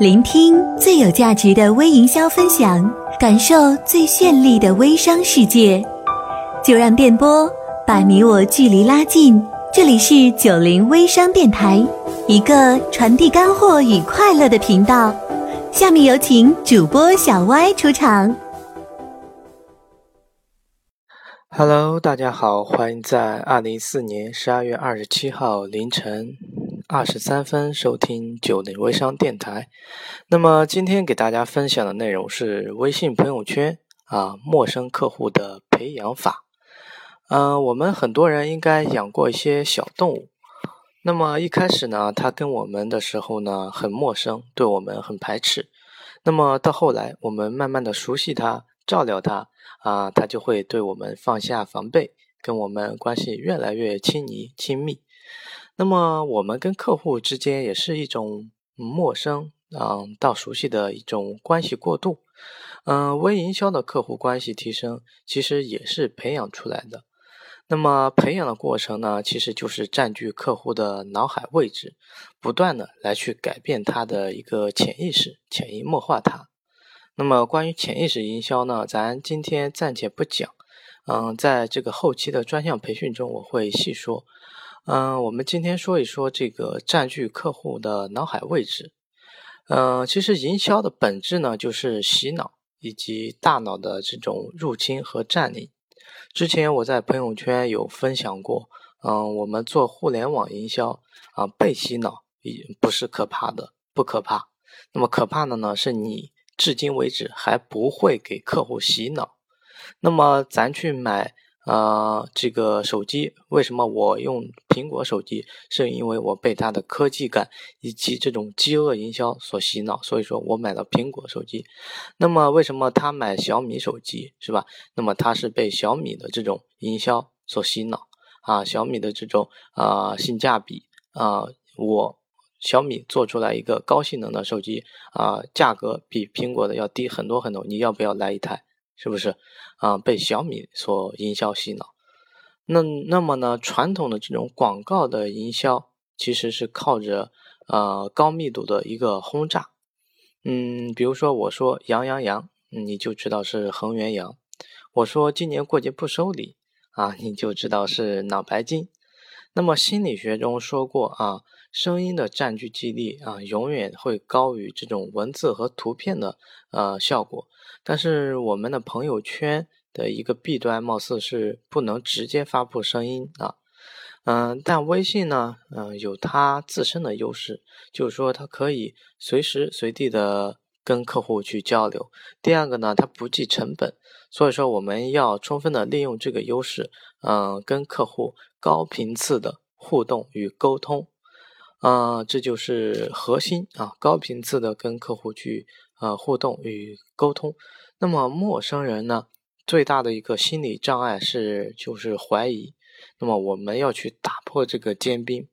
聆听最有价值的微营销分享，感受最绚丽的微商世界。就让电波把你我距离拉近。这里是九零微商电台，一个传递干货与快乐的频道。下面有请主播小歪出场。Hello，大家好，欢迎在二零一四年十二月二十七号凌晨。二十三分收听九零微商电台。那么今天给大家分享的内容是微信朋友圈啊陌生客户的培养法。嗯，我们很多人应该养过一些小动物。那么一开始呢，它跟我们的时候呢很陌生，对我们很排斥。那么到后来，我们慢慢的熟悉它，照料它啊，它就会对我们放下防备，跟我们关系越来越亲昵亲密。那么我们跟客户之间也是一种陌生，嗯，到熟悉的一种关系过渡，嗯，微营销的客户关系提升其实也是培养出来的。那么培养的过程呢，其实就是占据客户的脑海位置，不断的来去改变他的一个潜意识，潜移默化他。那么关于潜意识营销呢，咱今天暂且不讲，嗯，在这个后期的专项培训中我会细说。嗯，我们今天说一说这个占据客户的脑海位置。嗯，其实营销的本质呢，就是洗脑以及大脑的这种入侵和占领。之前我在朋友圈有分享过，嗯，我们做互联网营销啊，被洗脑也不是可怕的，不可怕。那么可怕的呢，是你至今为止还不会给客户洗脑。那么咱去买。啊，这个手机为什么我用苹果手机？是因为我被它的科技感以及这种饥饿营销所洗脑，所以说我买了苹果手机。那么为什么他买小米手机是吧？那么他是被小米的这种营销所洗脑啊，小米的这种啊性价比啊，我小米做出来一个高性能的手机啊，价格比苹果的要低很多很多，你要不要来一台？是不是啊？被小米所营销洗脑？那那么呢？传统的这种广告的营销其实是靠着呃高密度的一个轰炸。嗯，比如说我说羊羊羊，你就知道是恒源羊；我说今年过节不收礼啊，你就知道是脑白金。那么心理学中说过啊，声音的占据记忆力啊，永远会高于这种文字和图片的呃效果。但是我们的朋友圈的一个弊端，貌似是不能直接发布声音啊。嗯，但微信呢，嗯，有它自身的优势，就是说它可以随时随地的跟客户去交流。第二个呢，它不计成本，所以说我们要充分的利用这个优势，嗯，跟客户高频次的互动与沟通，啊，这就是核心啊，高频次的跟客户去。呃，互动与沟通。那么陌生人呢，最大的一个心理障碍是就是怀疑。那么我们要去打破这个坚冰，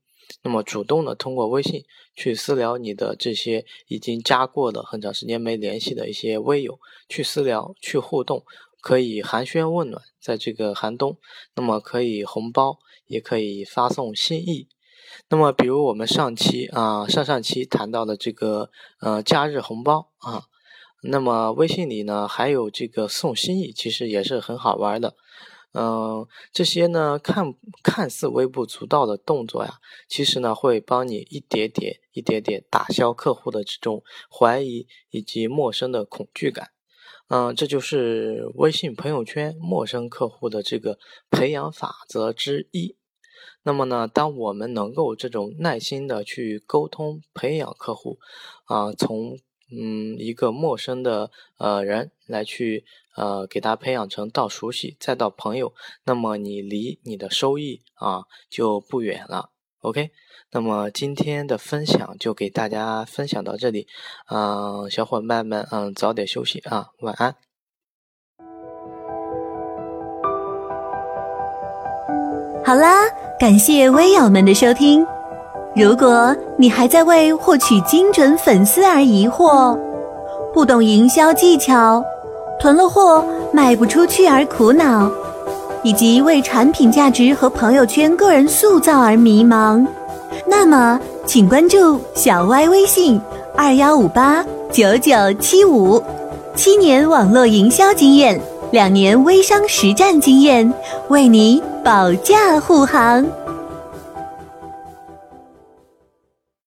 那么主动的通过微信去私聊你的这些已经加过的很长时间没联系的一些微友，去私聊去互动，可以寒暄问暖，在这个寒冬，那么可以红包，也可以发送心意。那么，比如我们上期啊，上上期谈到的这个呃假日红包啊，那么微信里呢还有这个送心意，其实也是很好玩的。嗯，这些呢看看似微不足道的动作呀，其实呢会帮你一点点、一点点打消客户的这种怀疑以及陌生的恐惧感。嗯，这就是微信朋友圈陌生客户的这个培养法则之一。那么呢，当我们能够这种耐心的去沟通、培养客户，啊，从嗯一个陌生的呃人来去呃给他培养成到熟悉，再到朋友，那么你离你的收益啊就不远了。OK，那么今天的分享就给大家分享到这里，嗯，小伙伴们嗯早点休息啊，晚安。好啦。感谢微友们的收听。如果你还在为获取精准粉丝而疑惑，不懂营销技巧，囤了货卖不出去而苦恼，以及为产品价值和朋友圈个人塑造而迷茫，那么请关注小歪微信二幺五八九九七五，七年网络营销经验，两年微商实战经验，为你保驾护航。